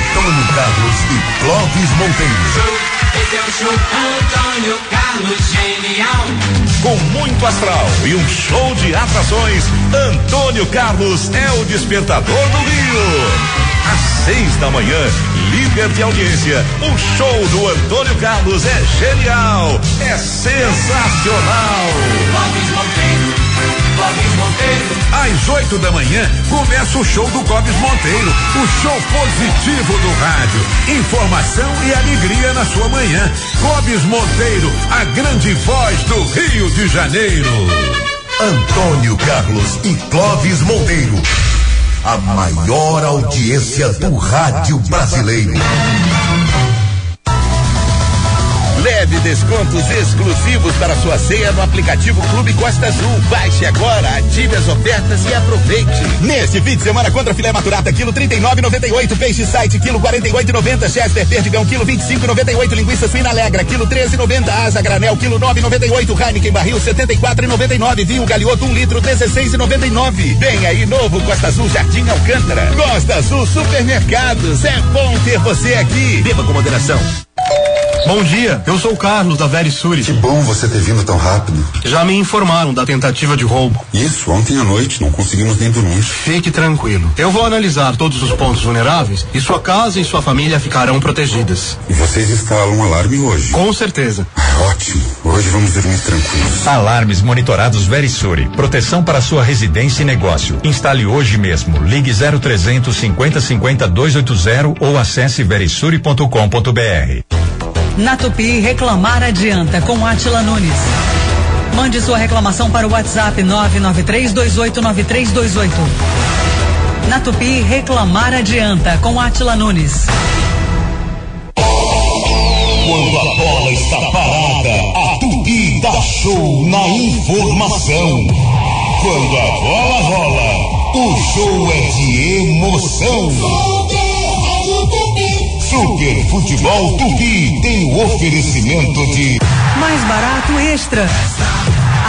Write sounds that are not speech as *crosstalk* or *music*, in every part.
Antônio Carlos e Clóvis Monteiro. Esse é o show Antônio Carlos Genial. Com muito astral e um show de atrações, Antônio Carlos é o despertador do Rio. Às seis da manhã, líder de audiência, o show do Antônio Carlos é genial, é sensacional. Monteiro. Às 8 da manhã começa o show do Clóvis Monteiro, o show positivo do rádio. Informação e alegria na sua manhã. Clóvis Monteiro, a grande voz do Rio de Janeiro. Antônio Carlos e Clóvis Monteiro. A maior audiência do rádio brasileiro. Descontos exclusivos para sua ceia no aplicativo Clube Costa Azul. Baixe agora, ative as ofertas e aproveite. Neste fim de semana contra filé maturata, quilo 39,98, peixe site, quilo 48,90, Chester perdigão, quilo 25,98, linguiça suína alegra, quilo 13,90, asa granel, quilo 9,98, Heineken barril 74,99, vinho galioto 1 litro 16,99. Vem aí novo Costa Azul Jardim Alcântara. Costa Azul Supermercados, é bom ter você aqui. Beba com moderação. Bom dia, eu sou o Carlos da Verisuri. Que bom você ter vindo tão rápido. Já me informaram da tentativa de roubo. Isso, ontem à noite, não conseguimos nem dormir. Fique tranquilo. Eu vou analisar todos os pontos vulneráveis e sua casa e sua família ficarão protegidas. E vocês instalam um alarme hoje? Com certeza. Ah, ótimo. Hoje vamos dormir tranquilos. Alarmes monitorados Verisuri. Proteção para sua residência e negócio. Instale hoje mesmo. Ligue 0300 50 50 280 ou acesse verisuri.com.br. Na Tupi, reclamar adianta com Atila Nunes. Mande sua reclamação para o WhatsApp 993289328. Na Tupi, reclamar adianta com Atila Nunes. Quando a bola está parada, a Tupi dá show na informação. Quando a bola rola, o show é de emoção. Super Futebol Tupi tem o oferecimento de Mais barato extra.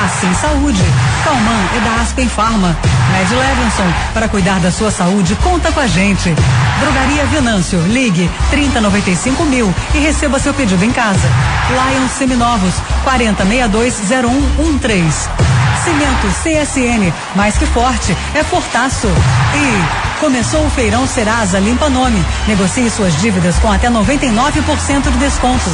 Assim Saúde. Calman é da Aspen Farma. Med Levinson, para cuidar da sua saúde, conta com a gente. Drogaria Venâncio, ligue 3095 mil e receba seu pedido em casa. Lion Seminovos, 40620113. Cimento CSN, mais que forte, é fortaço. E começou o feirão Serasa Limpa Nome. Negocie suas dívidas com até 99% de desconto.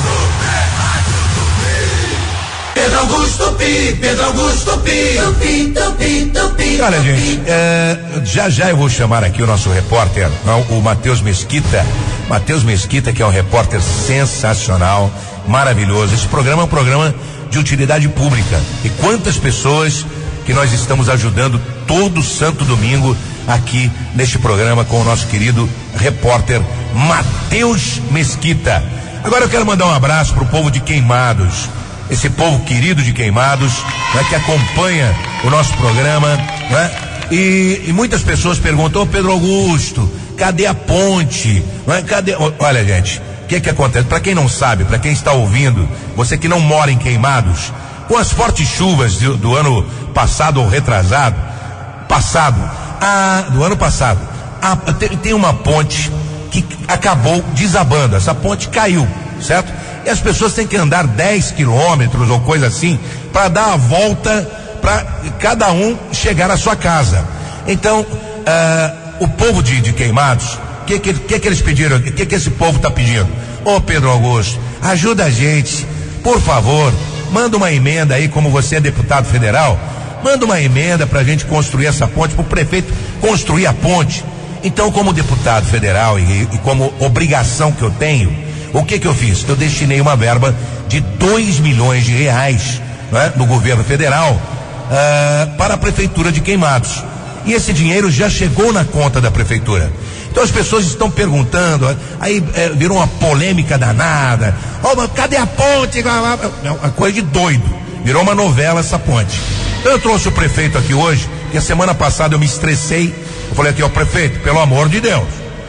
Pedro Augusto Pi, Pedro Augusto Pi, Tupi, Tupi, Tupi. Olha, gente, é, já já eu vou chamar aqui o nosso repórter, não, o Matheus Mesquita. Matheus Mesquita, que é um repórter sensacional, maravilhoso. Esse programa é um programa de utilidade pública. E quantas pessoas que nós estamos ajudando todo santo domingo aqui neste programa com o nosso querido repórter Matheus Mesquita. Agora eu quero mandar um abraço pro povo de Queimados, esse povo querido de Queimados, né, que acompanha o nosso programa, né? E, e muitas pessoas perguntam, ô Pedro Augusto, cadê a ponte? Né, Cadê? Olha, gente, o que que acontece? Para quem não sabe, para quem está ouvindo, você que não mora em Queimados, com as fortes chuvas do, do ano passado ou retrasado, passado, a, do ano passado, a, tem, tem uma ponte que acabou desabando. Essa ponte caiu, certo? E as pessoas têm que andar 10 quilômetros ou coisa assim para dar a volta para cada um chegar à sua casa. Então, ah, o povo de, de Queimados, que, que, que, que eles pediram? O que, que esse povo está pedindo? Ô Pedro Augusto, ajuda a gente, por favor, manda uma emenda aí, como você é deputado federal, manda uma emenda para a gente construir essa ponte, para o prefeito construir a ponte. Então, como deputado federal e, e como obrigação que eu tenho, o que que eu fiz? Eu destinei uma verba de 2 milhões de reais né, no governo federal ah, para a prefeitura de Queimados. E esse dinheiro já chegou na conta da prefeitura. Então as pessoas estão perguntando, aí eh, virou uma polêmica danada. Ó, mas cadê a ponte? É uma coisa de doido. Virou uma novela essa ponte. Então eu trouxe o prefeito aqui hoje, que a semana passada eu me estressei. Eu falei aqui, ó, prefeito, pelo amor de Deus,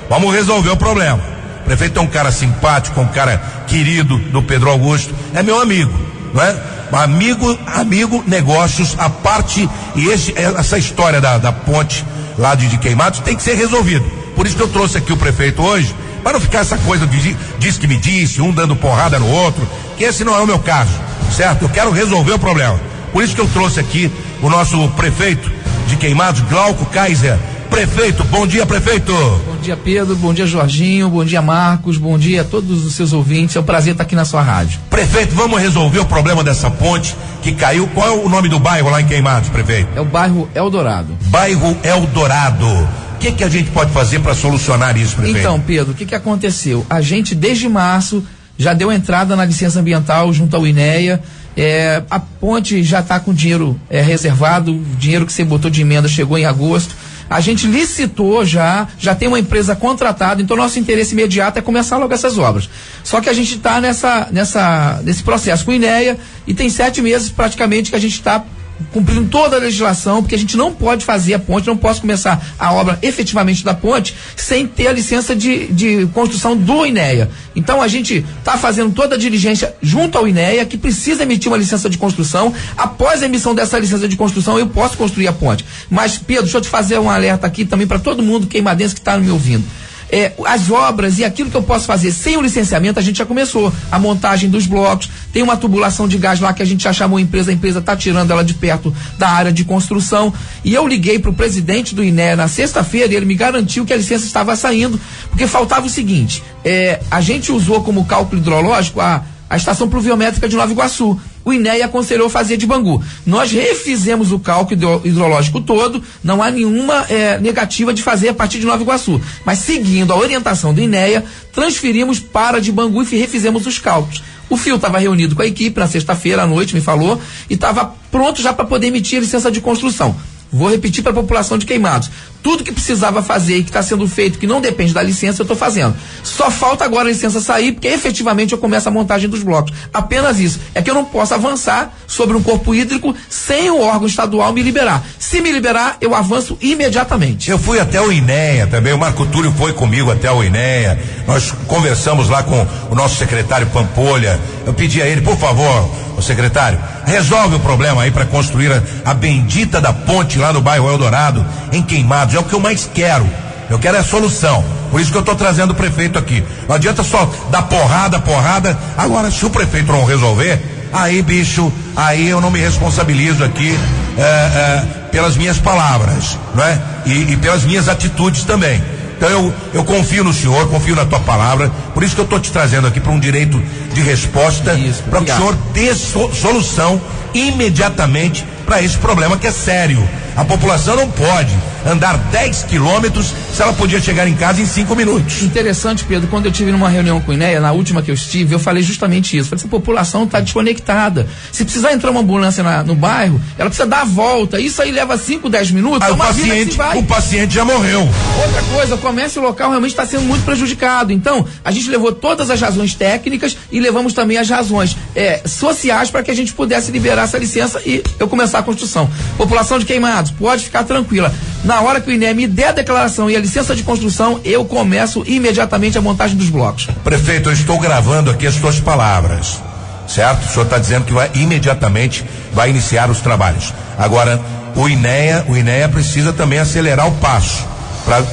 vamos resolver o problema. O prefeito é um cara simpático, um cara querido do Pedro Augusto, é meu amigo, não é? Amigo, amigo, negócios, a parte, e esse, essa história da, da ponte lá de, de Queimados tem que ser resolvido. Por isso que eu trouxe aqui o prefeito hoje, Para não ficar essa coisa de diz que me disse, um dando porrada no outro, que esse não é o meu caso, certo? Eu quero resolver o problema. Por isso que eu trouxe aqui o nosso prefeito de Queimados, Glauco Kaiser. Prefeito, bom dia, prefeito. Bom dia, Pedro. Bom dia, Jorginho. Bom dia, Marcos. Bom dia a todos os seus ouvintes. É um prazer estar aqui na sua rádio. Prefeito, vamos resolver o problema dessa ponte que caiu. Qual é o nome do bairro lá em Queimados, prefeito? É o bairro Eldorado. Bairro Eldorado. O que, que a gente pode fazer para solucionar isso, prefeito? Então, Pedro, o que, que aconteceu? A gente, desde março, já deu entrada na licença ambiental junto ao INEA. É, a ponte já está com dinheiro é, reservado, o dinheiro que você botou de emenda chegou em agosto. A gente licitou já, já tem uma empresa contratada, então nosso interesse imediato é começar logo essas obras. Só que a gente está nessa, nessa, nesse processo com o INEA e tem sete meses praticamente que a gente está cumprindo toda a legislação, porque a gente não pode fazer a ponte, não posso começar a obra efetivamente da ponte sem ter a licença de, de construção do INEA. Então a gente está fazendo toda a diligência junto ao INEA, que precisa emitir uma licença de construção. Após a emissão dessa licença de construção, eu posso construir a ponte. Mas, Pedro, deixa eu te fazer um alerta aqui também para todo mundo queimadense que está me ouvindo é, as obras e aquilo que eu posso fazer sem o licenciamento, a gente já começou. A montagem dos blocos, tem uma tubulação de gás lá que a gente já chamou a empresa, a empresa está tirando ela de perto da área de construção. E eu liguei para o presidente do INE na sexta-feira e ele me garantiu que a licença estava saindo, porque faltava o seguinte: é, a gente usou como cálculo hidrológico a, a estação pluviométrica de Nova Iguaçu o INEA aconselhou fazer de Bangu. Nós refizemos o cálculo hidrológico todo, não há nenhuma é, negativa de fazer a partir de Nova Iguaçu. Mas seguindo a orientação do INEA, transferimos para de Bangu e refizemos os cálculos. O Fio estava reunido com a equipe na sexta-feira à noite, me falou, e estava pronto já para poder emitir a licença de construção. Vou repetir para a população de Queimados. Tudo que precisava fazer e que está sendo feito, que não depende da licença, eu estou fazendo. Só falta agora a licença sair, porque efetivamente eu começo a montagem dos blocos. Apenas isso. É que eu não posso avançar sobre um corpo hídrico sem o órgão estadual me liberar. Se me liberar, eu avanço imediatamente. Eu fui até o INEA também, o Marco Túlio foi comigo até o INEA. Nós conversamos lá com o nosso secretário Pampolha. Eu pedi a ele, por favor, o secretário, resolve o problema aí para construir a, a bendita da ponte lá no bairro Eldorado, em Queimados é o que eu mais quero. Eu quero é a solução. Por isso que eu estou trazendo o prefeito aqui. Não adianta só dar porrada, porrada. Agora, se o prefeito não resolver, aí, bicho, aí eu não me responsabilizo aqui é, é, pelas minhas palavras, não é? E, e, pelas minhas atitudes também. Então eu, eu confio no senhor, confio na tua palavra. Por isso que eu estou te trazendo aqui para um direito de resposta, para que o senhor dê so, solução imediatamente para esse problema que é sério. A população não pode andar 10 quilômetros se ela podia chegar em casa em 5 minutos. Interessante, Pedro, quando eu tive numa reunião com o INEA, na última que eu estive, eu falei justamente isso. Falei, essa população está desconectada. Se precisar entrar uma ambulância na, no bairro, ela precisa dar a volta. Isso aí leva 5, 10 minutos. Ah, é o, paciente, o paciente já morreu. Outra coisa, o comércio local realmente está sendo muito prejudicado. Então, a gente levou todas as razões técnicas e levamos também as razões é, sociais para que a gente pudesse liberar essa licença e eu começar a construção. População de queimados, pode ficar tranquila. Na hora que o INE me der a declaração e a licença de construção, eu começo imediatamente a montagem dos blocos. Prefeito, eu estou gravando aqui as suas palavras, certo? O senhor está dizendo que vai imediatamente vai iniciar os trabalhos. Agora, o INEA, o INEA precisa também acelerar o passo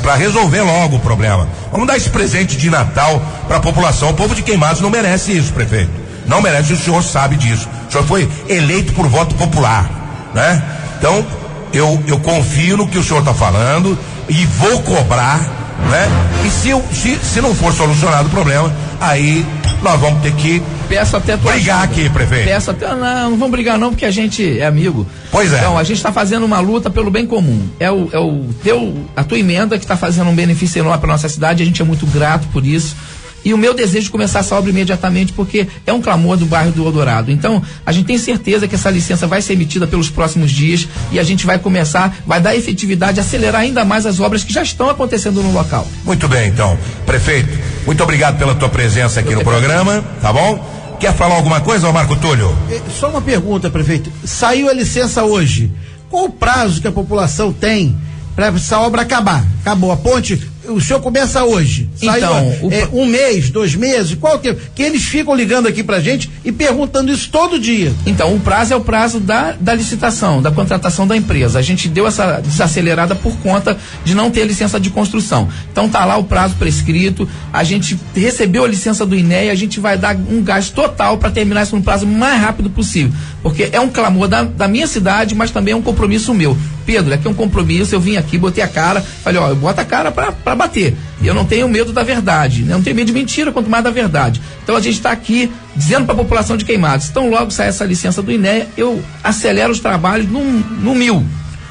para resolver logo o problema. Vamos dar esse presente de Natal para a população. O povo de Queimados não merece isso, prefeito. Não merece, o senhor sabe disso. O senhor foi eleito por voto popular, né? Então, eu, eu confio no que o senhor está falando e vou cobrar, né? E se, eu, se, se não for solucionado o problema, aí nós vamos ter que Peço até brigar ajuda. aqui, prefeito. Peço até, não, não vamos brigar não, porque a gente é amigo. Pois é. Então, a gente está fazendo uma luta pelo bem comum. É o, é o teu, a tua emenda que está fazendo um benefício enorme para nossa cidade, a gente é muito grato por isso. E o meu desejo de começar essa obra imediatamente, porque é um clamor do bairro do Eldorado. Então, a gente tem certeza que essa licença vai ser emitida pelos próximos dias e a gente vai começar, vai dar efetividade, acelerar ainda mais as obras que já estão acontecendo no local. Muito bem, então. Prefeito, muito obrigado pela tua presença aqui no programa, tá bom? Quer falar alguma coisa, Marco Túlio? É, Só uma pergunta, prefeito. Saiu a licença hoje. Qual o prazo que a população tem para essa obra acabar? Acabou a ponte, o senhor começa hoje. Saiu, Então, o- é, um mês, dois meses, qual que Que eles ficam ligando aqui pra gente e perguntando isso todo dia. Então, o prazo é o prazo da, da licitação, da contratação da empresa. A gente deu essa desacelerada por conta de não ter licença de construção. Então, tá lá o prazo prescrito, a gente recebeu a licença do INEA, a gente vai dar um gás total para terminar isso no prazo mais rápido possível. Porque é um clamor da, da minha cidade, mas também é um compromisso meu. Pedro, aqui é um compromisso, eu vim aqui, botei a cara, falei, ó, eu boto a cara para bater. E eu não tenho medo da verdade, né? Eu não tenho medo de mentira, quanto mais da verdade. Então a gente está aqui dizendo para a população de Queimados, então logo sai essa licença do INEA, eu acelero os trabalhos no, no mil.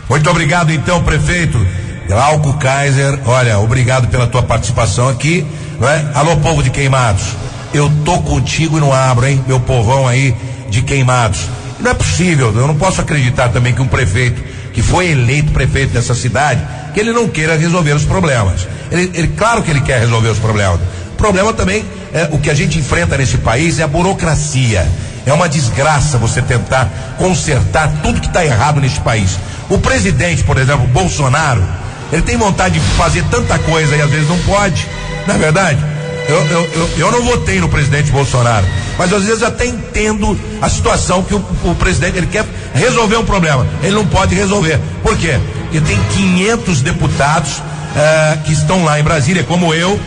Muito obrigado, então, prefeito. Glauco Kaiser, olha, obrigado pela tua participação aqui. Não é? Alô, povo de Queimados. Eu tô contigo e não abro, hein? Meu povão aí de Queimados. Não é possível, eu não posso acreditar também que um prefeito que foi eleito prefeito dessa cidade, que ele não queira resolver os problemas. Ele, ele- claro que ele quer resolver os problemas. O problema também, é, o que a gente enfrenta nesse país é a burocracia. É uma desgraça você tentar consertar tudo que está errado neste país. O presidente, por exemplo, Bolsonaro, ele tem vontade de fazer tanta coisa e às vezes não pode. Não é verdade? Eu, eu, eu, eu não votei no presidente Bolsonaro, mas às vezes até entendo a situação que o, o presidente ele quer resolver um problema. Ele não pode resolver. Por quê? Porque tem 500 deputados eh, que estão lá em Brasília, como eu,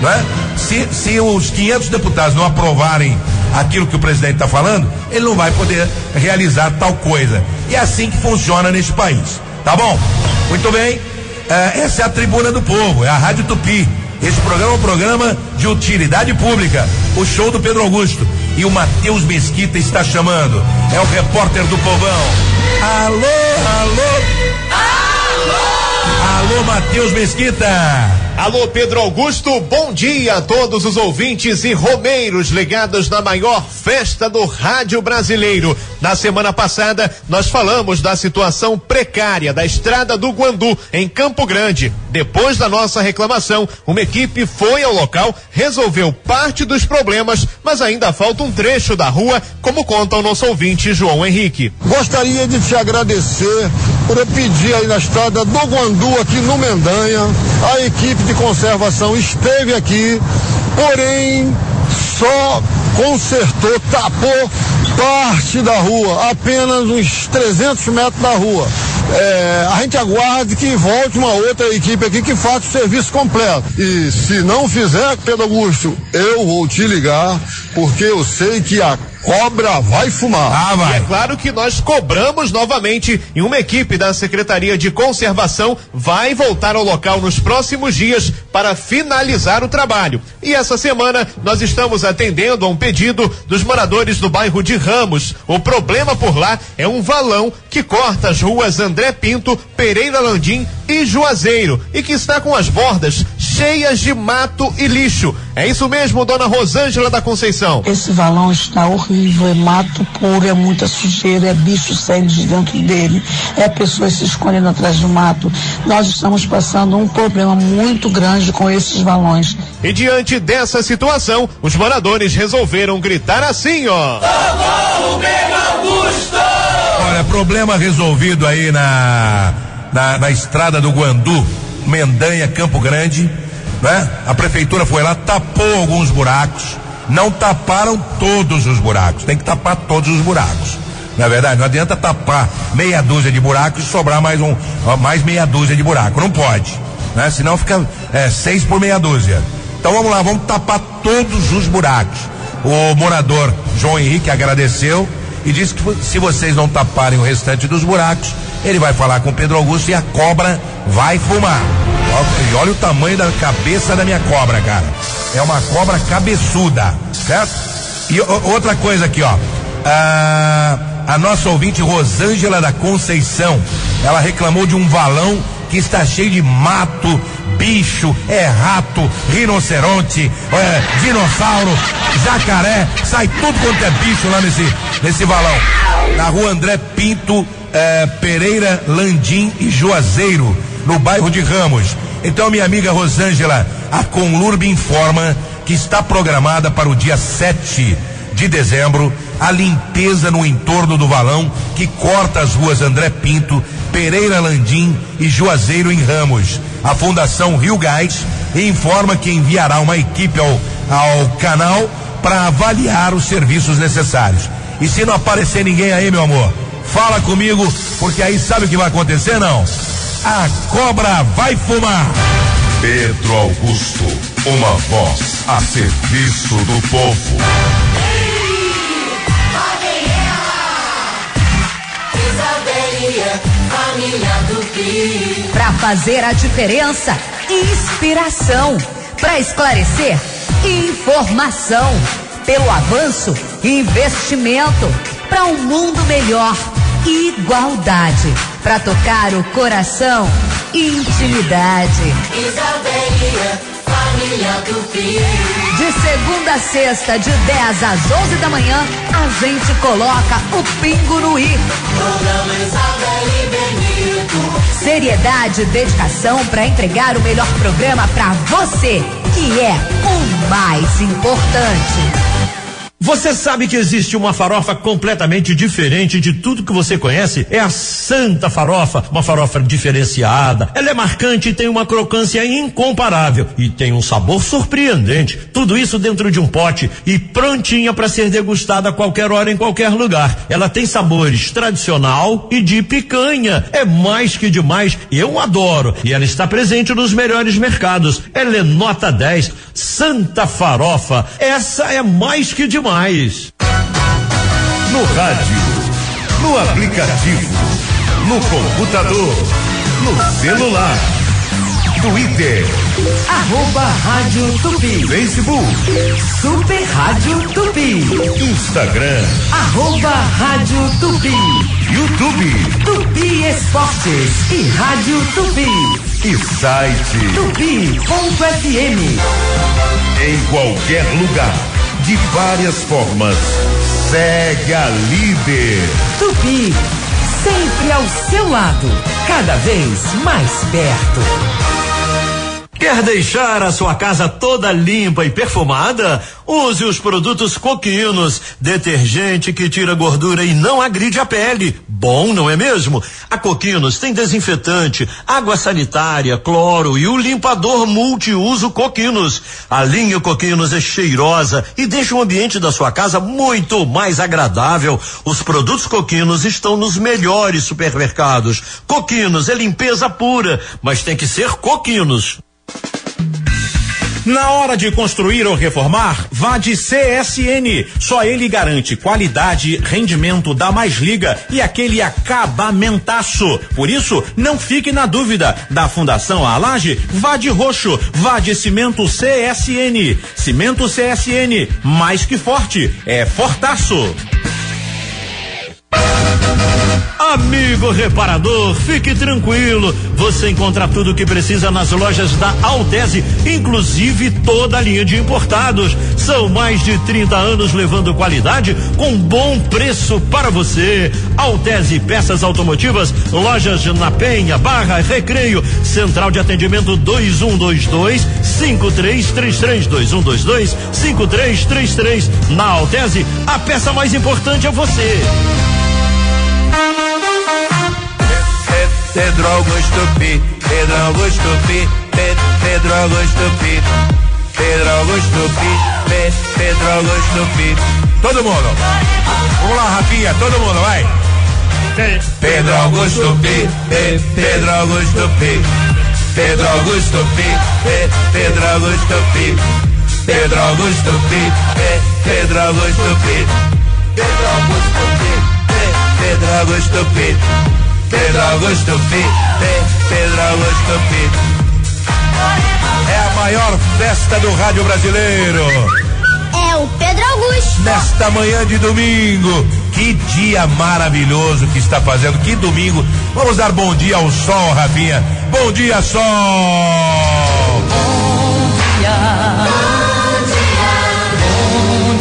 né? Se, se os 500 deputados não aprovarem aquilo que o presidente está falando, ele não vai poder realizar tal coisa. E é assim que funciona neste país. Tá bom? Muito bem. Eh, essa é a tribuna do povo, é a Rádio Tupi. Esse programa é um programa de utilidade pública. O show do Pedro Augusto. E o Matheus Mesquita está chamando. É o repórter do povão. Alô, alô. Alô, Matheus Mesquita. Alô, Pedro Augusto, bom dia a todos os ouvintes e romeiros ligados na maior festa do rádio brasileiro. Na semana passada, nós falamos da situação precária da estrada do Guandu, em Campo Grande. Depois da nossa reclamação, uma equipe foi ao local, resolveu parte dos problemas, mas ainda falta um trecho da rua, como conta o nosso ouvinte João Henrique. Gostaria de te agradecer por eu pedir aí na estrada do Guandu, aqui no Mendanha. A equipe de conservação esteve aqui, porém só consertou, tapou parte da rua, apenas uns 300 metros da rua. É, a gente aguarde que volte uma outra equipe aqui que faça o serviço completo. E se não fizer, Pedro Augusto, eu vou te ligar, porque eu sei que a cobra vai fumar. E é claro que nós cobramos novamente e uma equipe da Secretaria de Conservação vai voltar ao local nos próximos dias para finalizar o trabalho. E essa semana nós estamos atendendo a um pedido dos moradores do bairro de Ramos. O problema por lá é um valão que corta as ruas André Pinto, Pereira Landim e Juazeiro e que está com as bordas cheias de mato e lixo. É isso mesmo, dona Rosângela da Conceição. Esse valão está horrível, é mato puro, é muita sujeira, é bicho saindo de dentro dele, é pessoas se escondendo atrás do mato. Nós estamos passando um problema muito grande com esses valões. E diante dessa situação, os moradores resolveram gritar assim, ó. Olha, problema resolvido aí na, na, na estrada do Guandu, Mendanha, Campo Grande, né? A prefeitura foi lá, tapou alguns buracos, não taparam todos os buracos, tem que tapar todos os buracos. Na verdade, não adianta tapar meia dúzia de buracos e sobrar mais um, mais meia dúzia de buraco, não pode, né? Senão fica é, seis por meia dúzia. Então vamos lá, vamos tapar todos os buracos. O morador João Henrique agradeceu e disse que se vocês não taparem o restante dos buracos, ele vai falar com Pedro Augusto e a cobra vai fumar. E olha o tamanho da cabeça da minha cobra, cara. É uma cobra cabeçuda, certo? E outra coisa aqui, ó. Ah, a nossa ouvinte Rosângela da Conceição, ela reclamou de um valão que está cheio de mato, bicho, é rato, rinoceronte, é, dinossauro, jacaré, sai tudo quanto é bicho lá nesse, nesse valão. Na rua André Pinto, eh, Pereira, Landim e Juazeiro, no bairro de Ramos. Então, minha amiga Rosângela, a Conlurb informa que está programada para o dia 7 de dezembro a limpeza no entorno do valão que corta as ruas André Pinto, Pereira Landim e Juazeiro em Ramos. A Fundação Rio Gás informa que enviará uma equipe ao, ao canal para avaliar os serviços necessários. E se não aparecer ninguém aí, meu amor, fala comigo, porque aí sabe o que vai acontecer, não? A cobra vai fumar. Pedro Augusto, uma voz a serviço do povo. Para fazer a diferença, inspiração. Para esclarecer, informação. Pelo avanço, investimento. Para um mundo melhor, igualdade. Para tocar o coração, intimidade. Isabelia, família Tupi. De segunda a sexta, de 10 às 11 da manhã, a gente coloca o pingo no i. Programa Isabel e. Seriedade e dedicação para entregar o melhor programa para você, que é o mais importante. Você sabe que existe uma farofa completamente diferente de tudo que você conhece? É a Santa Farofa, uma farofa diferenciada. Ela é marcante e tem uma crocância incomparável e tem um sabor surpreendente. Tudo isso dentro de um pote e prontinha para ser degustada a qualquer hora em qualquer lugar. Ela tem sabores tradicional e de picanha. É mais que demais. Eu adoro. E ela está presente nos melhores mercados. Ela é nota 10. Santa Farofa. Essa é mais que demais. No rádio, no aplicativo, no computador, no celular, Twitter, Arroba Rádio Tupi. Facebook, Super Rádio Tupi. Instagram, Arroba Rádio Tupi. YouTube Tupi Esportes e Rádio Tupi. e site. Tupi.fm. Em qualquer lugar, de várias formas. Segue a líder. Tupi. Sempre ao seu lado. Cada vez mais perto. Quer deixar a sua casa toda limpa e perfumada? Use os produtos Coquinos, detergente que tira gordura e não agride a pele. Bom, não é mesmo? A Coquinos tem desinfetante, água sanitária, cloro e o limpador multiuso Coquinos. A linha Coquinos é cheirosa e deixa o ambiente da sua casa muito mais agradável. Os produtos Coquinos estão nos melhores supermercados. Coquinos é limpeza pura, mas tem que ser Coquinos. Na hora de construir ou reformar, vá de CSN. Só ele garante qualidade, rendimento da mais liga e aquele acabamentaço. Por isso, não fique na dúvida. Da Fundação à Laje, vá de roxo, vá de cimento CSN. Cimento CSN, mais que forte, é fortaço. Amigo reparador, fique tranquilo. Você encontra tudo o que precisa nas lojas da Altese, inclusive toda a linha de importados. São mais de 30 anos levando qualidade com bom preço para você. Altese Peças Automotivas, lojas na Penha, Barra, Recreio, Central de Atendimento 2122 5333 2122 5333. Na Altese, a peça mais importante é você. Pedro Augusto Pi, Pedro Augusto Pi, Pe- Pedro Augusto Pi, Pedro Augusto Pi, Pe- Pedro Augusto Pi. Todo mundo. Vamos lá, Rafinha, todo mundo, vai. Pedro Augusto Pi, Pe- Pedro Augusto Pi, Pedro Augusto Pi, Pe- Pedro Augusto Pi, Pedro Augusto Pi, Pe- Pedro Augusto Pi, Pedro Augusto Pi, Pe- Pedro Augusto Pi. Pedro Augusto Pi, Pe- Pedro Augusto Pi. É a maior festa do rádio brasileiro. É o Pedro Augusto. Nesta manhã de domingo, que dia maravilhoso que está fazendo, que domingo. Vamos dar bom dia ao sol, Rafinha. Bom dia, sol! Bom dia. Bom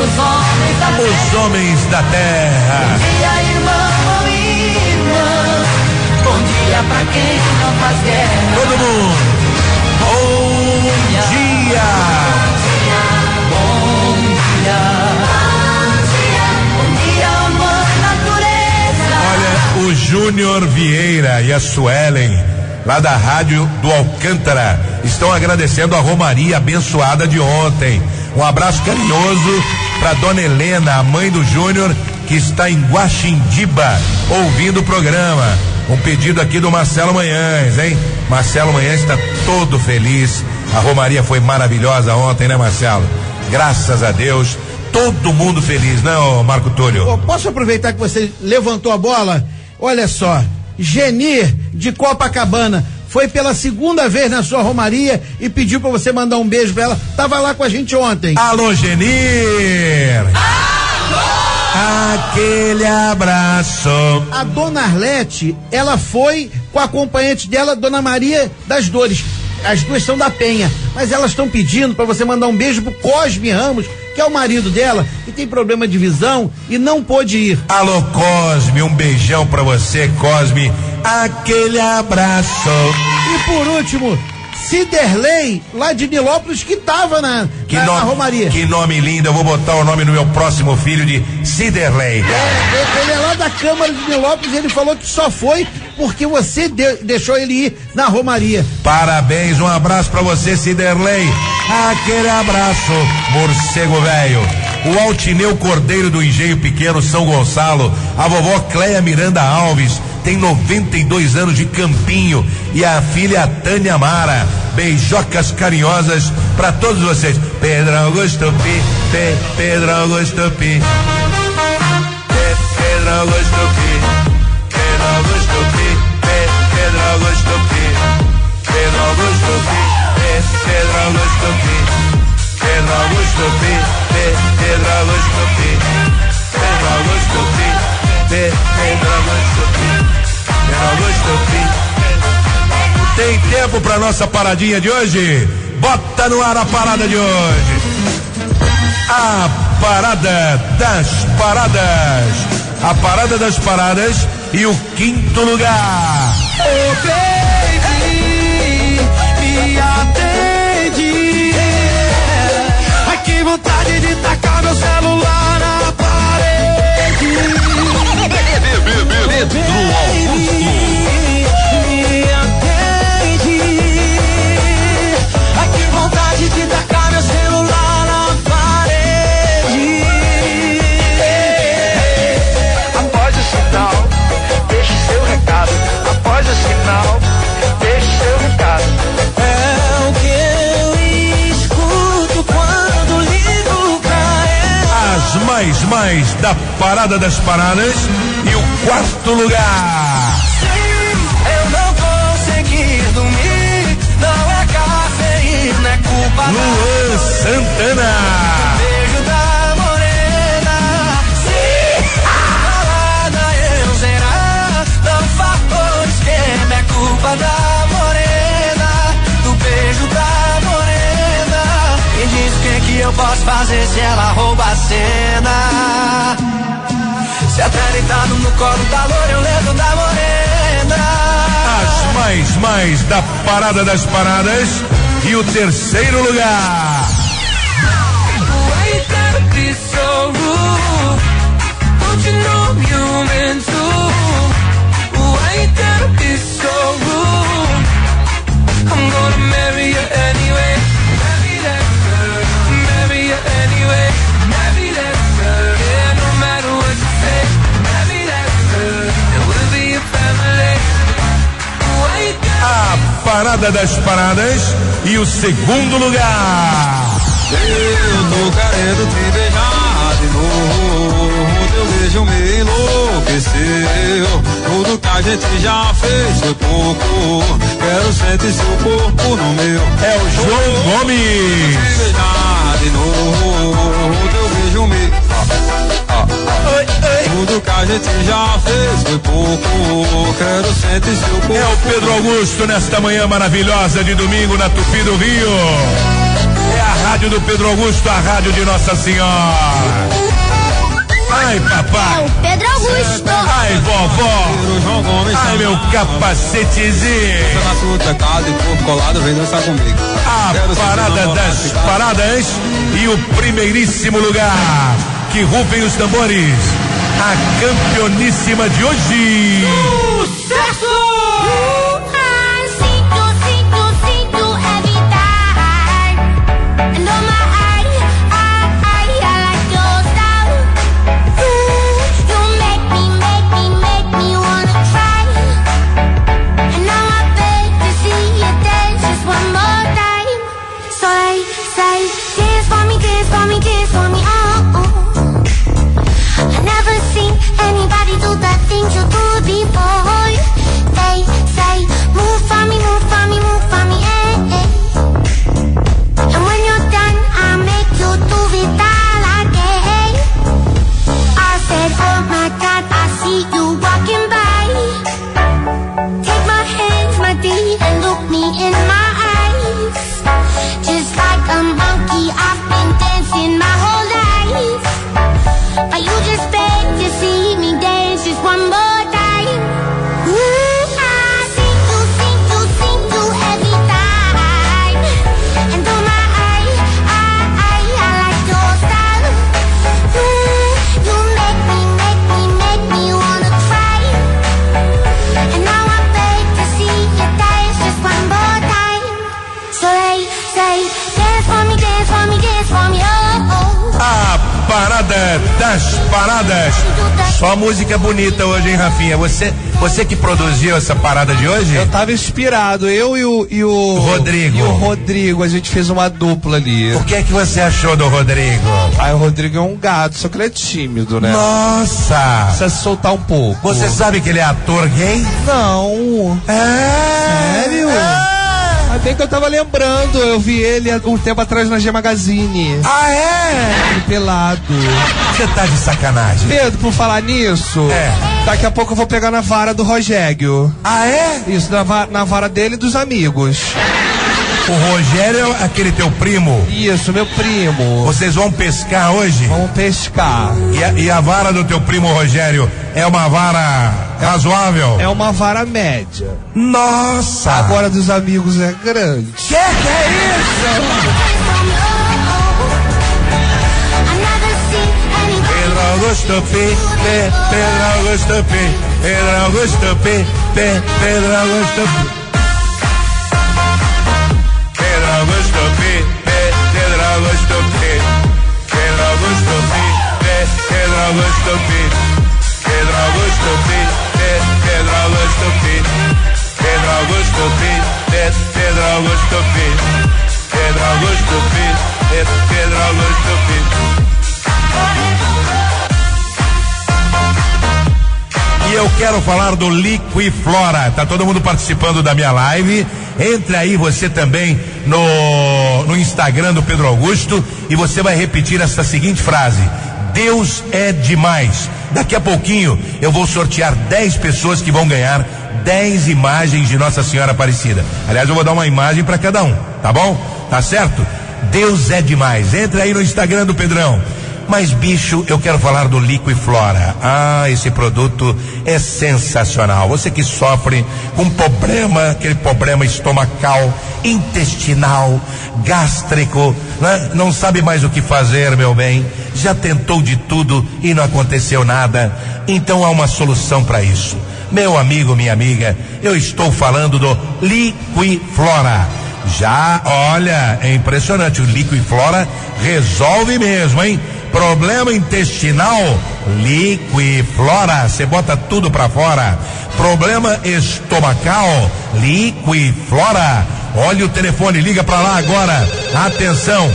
dia pros homens da os homens da terra. Bom dia, irmão ou irmã. Bom dia pra quem não faz guerra. Todo mundo. Bom dia. Bom dia. Bom dia. Bom dia, mãe Júnior Vieira e a Suelen, lá da Rádio do Alcântara, estão agradecendo a Romaria abençoada de ontem. Um abraço carinhoso para Dona Helena, a mãe do Júnior, que está em Guaxindiba, ouvindo o programa. Um pedido aqui do Marcelo Manhães, hein? Marcelo Manhães está todo feliz. A Romaria foi maravilhosa ontem, né, Marcelo? Graças a Deus. Todo mundo feliz, não, Marco Túlio? Ô, posso aproveitar que você levantou a bola? Olha só, Genir de Copacabana foi pela segunda vez na sua romaria e pediu para você mandar um beijo pra ela. Tava lá com a gente ontem. Alô, Genir! Aquele abraço. A dona Arlete, ela foi com a acompanhante dela, Dona Maria das Dores. As duas são da Penha, mas elas estão pedindo para você mandar um beijo pro Cosme Ramos, que é o marido dela, que tem problema de visão e não pôde ir. Alô, Cosme, um beijão pra você, Cosme. Aquele abraço. E por último, Ciderley, lá de Nilópolis, que tava na, Que, na, na nome, Romaria. que nome lindo, eu vou botar o nome no meu próximo filho de Ciderley. É, ele é lá da Câmara de Nilópolis e ele falou que só foi porque você de- deixou ele ir na Romaria. Parabéns, um abraço pra você, Ciderley. Aquele abraço, morcego velho. O Altineu Cordeiro do Engenho Pequeno São Gonçalo, a vovó Cleia Miranda Alves, tem 92 anos de campinho e a filha Tânia Mara. Beijocas carinhosas pra todos vocês. Pedro Augusto Pi, Pe, Pedro Augusto Pi. Pe, Pedro Augusto Pi. Pedro Augusto Pi, Pe, Pedro Augusto Pi. Pedro Augusto Pi, Pe, Pedro Augusto Pi. Pedro Augusto Pi, Pe, Pedro Augusto Pi. Pedro Augusto Pi, Pe, Pedro Augusto Pi. Tem tempo pra nossa paradinha de hoje? Bota no ar a parada de hoje. A parada das paradas. A parada das paradas e o quinto lugar. Oh baby, me atende. Ai que vontade de tacar meu celular mais da parada das paradas e o quarto lugar. Eu não consegui dormir, não é cafeína, é culpa Luan Santana. Eu posso fazer se ela rouba a cena. Se até deitado no colo da loura, eu lembro da morena. As mais mais da parada das paradas e o terceiro lugar. Parada das paradas e o segundo lugar. Eu tô querendo te beijar de novo. Teu beijo me enlouqueceu. Tudo que a gente já fez foi pouco. Quero sentir seu corpo no meu. É o João Gomes. Te beijar de novo. Teu beijo me. Tudo que a gente já fez foi pouco. Quero sentir seu corpo. É o Pedro Augusto nesta manhã maravilhosa de domingo na Tupi do Rio. É a rádio do Pedro Augusto, a rádio de Nossa Senhora. Ai, papai. É o Pedro Augusto. Ai, vovó. Ai, meu capacetezinho. Na sua teclado e corpo colado, vem dançar comigo. A parada das paradas e o primeiríssimo lugar. Que rufem os tambores. A campeoníssima de hoje. Sucesso! Das paradas. Só música bonita hoje, hein, Rafinha? Você, você que produziu essa parada de hoje? Eu tava inspirado, eu e o, e o Rodrigo. E o Rodrigo, a gente fez uma dupla ali. O que é que você achou do Rodrigo? Aí o Rodrigo é um gato, só que ele é tímido, né? Nossa! Precisa se soltar um pouco. Você sabe que ele é ator gay? Não. É. Sério? Até que eu tava lembrando, eu vi ele há um tempo atrás na G Magazine. Ah, é? Ele pelado. Você tá de sacanagem. Pedro, por falar nisso, É. daqui a pouco eu vou pegar na vara do Rogério. Ah, é? Isso, na, va- na vara dele e dos amigos. O Rogério é aquele teu primo. Isso, meu primo. Vocês vão pescar hoje? Vamos pescar. E a, e a vara do teu primo Rogério é uma vara razoável? É uma vara média. Nossa! Agora dos amigos é grande. Que que é Pedro Augusto P, P, Pedro Augusto P, Pedro Augusto P, P, Pedro Augusto P. Pedro Augusto P, Pedro Augusto P, P, Pedro Augusto P, Pedro Augusto P, P, Pedro Augusto P, Pedro Augusto P, P, Pedro Augusto P. E eu quero falar do Liquiflora. Tá todo mundo participando da minha live. Entre aí você também no, no Instagram do Pedro Augusto e você vai repetir essa seguinte frase: Deus é demais. Daqui a pouquinho eu vou sortear 10 pessoas que vão ganhar 10 imagens de Nossa Senhora Aparecida. Aliás, eu vou dar uma imagem para cada um, tá bom? Tá certo? Deus é demais. Entre aí no Instagram do Pedrão. Mas, bicho, eu quero falar do Liquiflora. Ah, esse produto é sensacional. Você que sofre com problema, aquele problema estomacal, intestinal, gástrico, né? não sabe mais o que fazer, meu bem. Já tentou de tudo e não aconteceu nada. Então há uma solução para isso. Meu amigo, minha amiga, eu estou falando do Liquiflora. Já, olha, é impressionante. O Liquiflora resolve mesmo, hein? Problema intestinal, Liquiflora, você bota tudo pra fora. Problema estomacal, Liquiflora. Olha o telefone, liga pra lá agora. Atenção,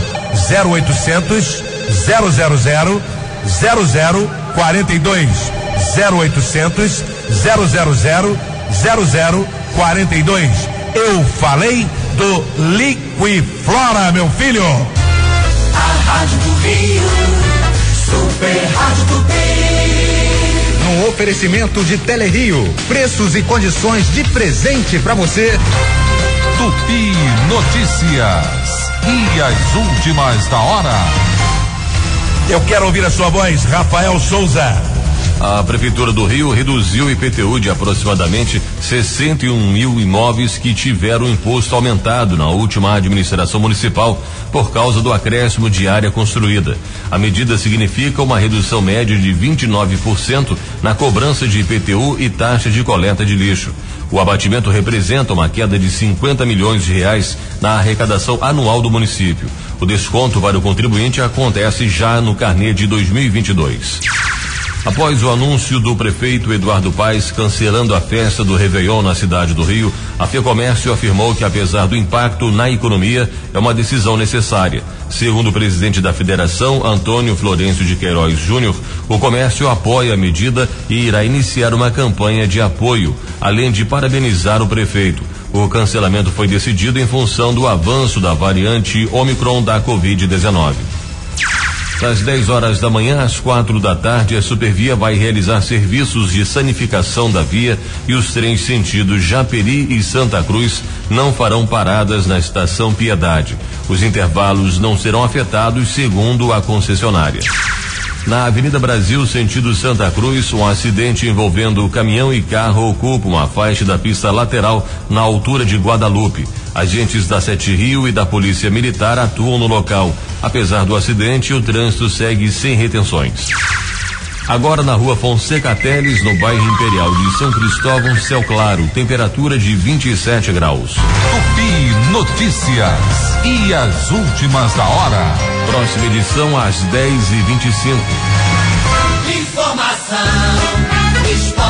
0800 000 0042. 0800 000 0042. Eu falei do Liquiflora, meu filho. A Rádio do Rio, Super Rádio Tupi. No oferecimento de Telerio, preços e condições de presente para você. Tupi Notícias. E as últimas da hora. Eu quero ouvir a sua voz, Rafael Souza. A Prefeitura do Rio reduziu o IPTU de aproximadamente 61 mil imóveis que tiveram imposto aumentado na última administração municipal por causa do acréscimo de área construída. A medida significa uma redução média de 29% na cobrança de IPTU e taxa de coleta de lixo. O abatimento representa uma queda de 50 milhões de reais na arrecadação anual do município. O desconto para o contribuinte acontece já no carnê de 2022. Após o anúncio do prefeito Eduardo Paes cancelando a festa do Réveillon na cidade do Rio, a FEComércio afirmou que, apesar do impacto na economia, é uma decisão necessária. Segundo o presidente da federação, Antônio Florencio de Queiroz Júnior, o comércio apoia a medida e irá iniciar uma campanha de apoio, além de parabenizar o prefeito. O cancelamento foi decidido em função do avanço da variante Omicron da Covid-19. Das 10 horas da manhã às quatro da tarde, a Supervia vai realizar serviços de sanificação da via e os trens sentido Japeri e Santa Cruz não farão paradas na estação Piedade. Os intervalos não serão afetados, segundo a concessionária. Na Avenida Brasil, sentido Santa Cruz, um acidente envolvendo caminhão e carro ocupa uma faixa da pista lateral na altura de Guadalupe. Agentes da Sete Rio e da Polícia Militar atuam no local. Apesar do acidente, o trânsito segue sem retenções. Agora na rua Fonseca Teles, no bairro Imperial de São Cristóvão, céu claro, temperatura de 27 graus. Tupi Notícias. E as últimas da hora. Próxima edição às 10 e 25 Informação, esporte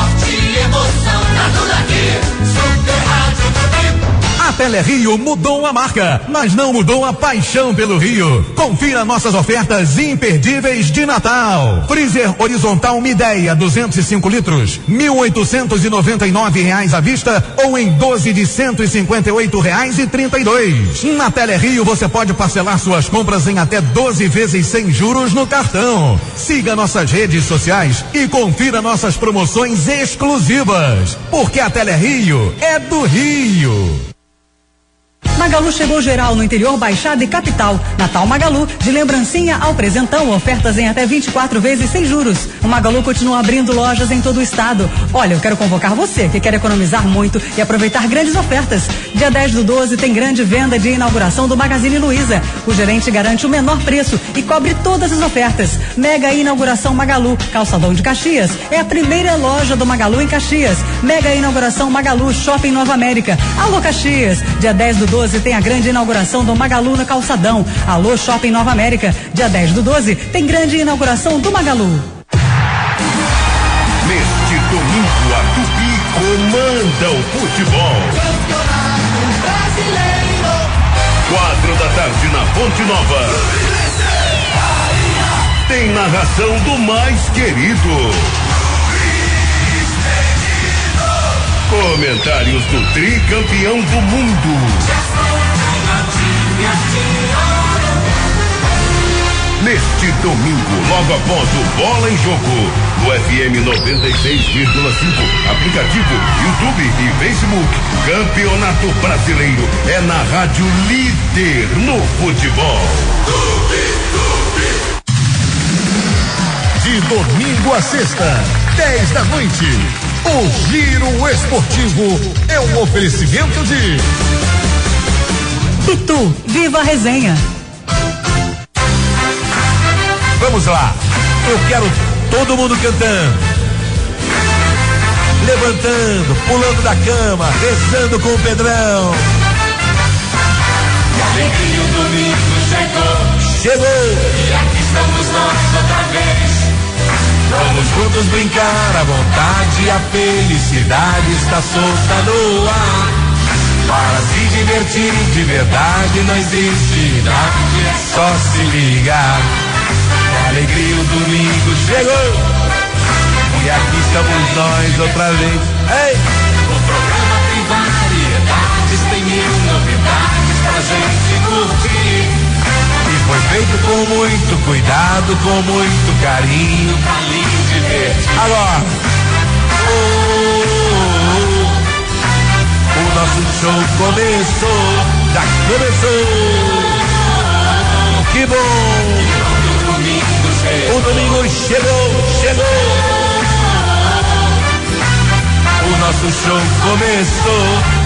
A Telerio mudou a marca, mas não mudou a paixão pelo Rio. Confira nossas ofertas imperdíveis de Natal. Freezer horizontal Mideia 205 litros, 1.899 reais à vista ou em 12 de 158 reais e 32. Na Telerio você pode parcelar suas compras em até 12 vezes sem juros no cartão. Siga nossas redes sociais e confira nossas promoções exclusivas, porque a Telerio é do Rio. Magalu chegou geral no interior, Baixada e Capital. Natal Magalu, de lembrancinha ao presentão, ofertas em até 24 vezes sem juros. O Magalu continua abrindo lojas em todo o estado. Olha, eu quero convocar você que quer economizar muito e aproveitar grandes ofertas. Dia 10 do 12 tem grande venda de inauguração do Magazine Luiza. O gerente garante o menor preço e cobre todas as ofertas. Mega inauguração Magalu, Calçadão de Caxias. É a primeira loja do Magalu em Caxias. Mega inauguração Magalu, Shopping Nova América. Alô Caxias, dia 10 do 12 tem a grande inauguração do Magalu no Calçadão. Alô Shopping Nova América, dia 10 do 12 tem grande inauguração do Magalu. Neste domingo, a Tupi comanda o futebol. Quatro da tarde na Fonte Nova. Tem narração do mais querido. Comentários do tricampeão do mundo. Neste domingo, logo após o Bola em Jogo, no FM 96,5, aplicativo, YouTube e Facebook, Campeonato Brasileiro é na Rádio Líder no Futebol. De domingo a sexta, 10 da noite. O Giro Esportivo é um oferecimento de Pitu, viva a resenha. Vamos lá. Eu quero todo mundo cantando. Levantando, pulando da cama, rezando com o Pedrão. E alegria o domingo chegou. Chegou. E aqui estamos nós outra vez. Vamos juntos brincar, a vontade a felicidade está solta no ar. Para se divertir de verdade não existe é só se ligar. A alegria o domingo chegou. E aqui estamos nós outra vez. Ei! O programa tem variedades, tem mil novidades pra gente curtir. Foi feito com muito cuidado, com muito carinho. Pra lhe divertir. Agora! Oh, oh, oh. O nosso show começou, já começou. Que bom! O domingo. O domingo chegou, chegou. o nosso show começou.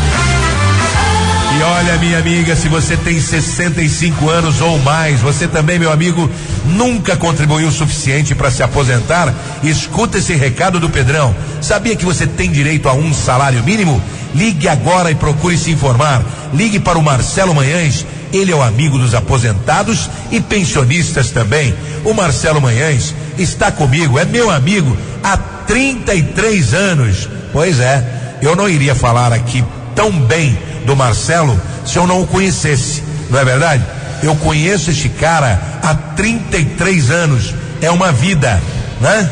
Olha, minha amiga, se você tem 65 anos ou mais, você também, meu amigo, nunca contribuiu o suficiente para se aposentar, escuta esse recado do Pedrão. Sabia que você tem direito a um salário mínimo? Ligue agora e procure se informar. Ligue para o Marcelo Manhães. Ele é o amigo dos aposentados e pensionistas também. O Marcelo Manhães está comigo, é meu amigo há 33 anos. Pois é, eu não iria falar aqui tão bem do Marcelo se eu não o conhecesse, não é verdade? Eu conheço este cara há 33 anos, é uma vida, né?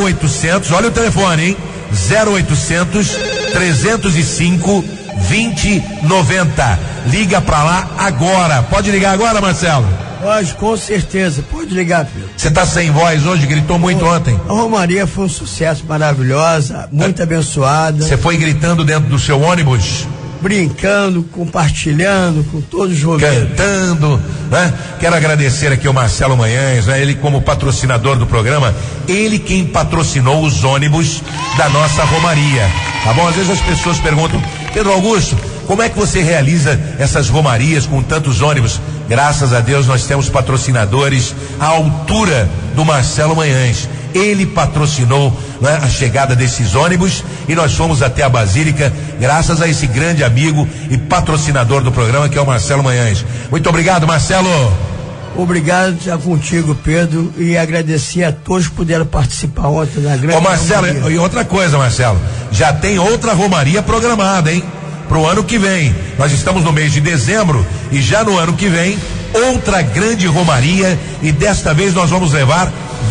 0800, olha o telefone, hein? 0800 305 2090. Liga pra lá agora. Pode ligar agora, Marcelo? Pode, com certeza. Pode ligar, Pedro. Você tá sem voz hoje, gritou muito ontem. A Romaria foi um sucesso maravilhosa, muito abençoada. Você foi gritando dentro do seu ônibus? Brincando, compartilhando com todos os romeiros. cantando, né? Quero agradecer aqui ao Marcelo Manhães, né? Ele como patrocinador do programa, ele quem patrocinou os ônibus da nossa Romaria, tá bom? Às vezes as pessoas perguntam, Pedro Augusto, como é que você realiza essas romarias com tantos ônibus? Graças a Deus nós temos patrocinadores à altura do Marcelo Manhães. Ele patrocinou né, a chegada desses ônibus e nós fomos até a Basílica, graças a esse grande amigo e patrocinador do programa que é o Marcelo Manhães. Muito obrigado, Marcelo. Obrigado estar contigo, Pedro, e agradecer a todos que puderam participar ontem na grande Ô Marcelo, Romaria. e outra coisa, Marcelo, já tem outra romaria programada, hein? Pro ano que vem. Nós estamos no mês de dezembro e já no ano que vem, outra grande romaria e desta vez nós vamos levar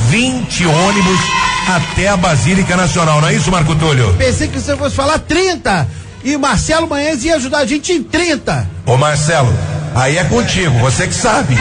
20 ônibus até a Basílica Nacional, não é isso, Marco Túlio? Pensei que você fosse falar 30 e Marcelo Manhães ia ajudar a gente em 30. Ô Marcelo, aí é contigo, você que sabe.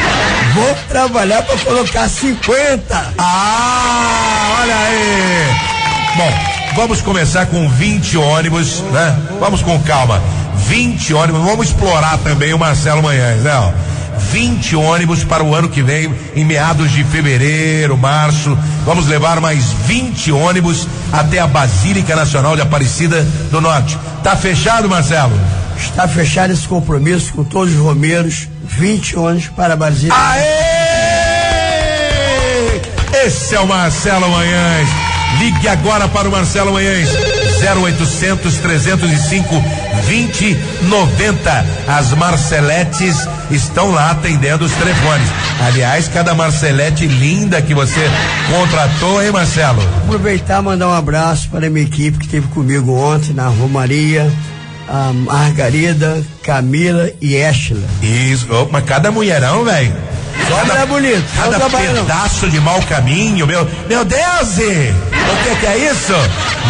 Vou trabalhar para colocar 50. Ah, olha aí. Bom, vamos começar com 20 ônibus, né? Vamos com calma. 20 ônibus, vamos explorar também o Marcelo Manhães, né? Ó? 20 ônibus para o ano que vem, em meados de fevereiro, março. Vamos levar mais 20 ônibus até a Basílica Nacional de Aparecida do Norte. Tá fechado, Marcelo? Está fechado esse compromisso com todos os romeiros, 20 ônibus para a Basílica. Aê! Esse é o Marcelo Manhães. Ligue agora para o Marcelo Manhães. 0800 305 2090. As Marceletes estão lá atendendo os telefones. Aliás, cada Marcelete linda que você contratou, hein, Marcelo? Aproveitar e mandar um abraço para a minha equipe que esteve comigo ontem na Romaria, a Margarida, Camila e Ashla. Isso, mas cada mulherão, velho. Cada, bonito, Cada trabalha não. pedaço de mau caminho, meu. Meu Deus! e O que, que é isso?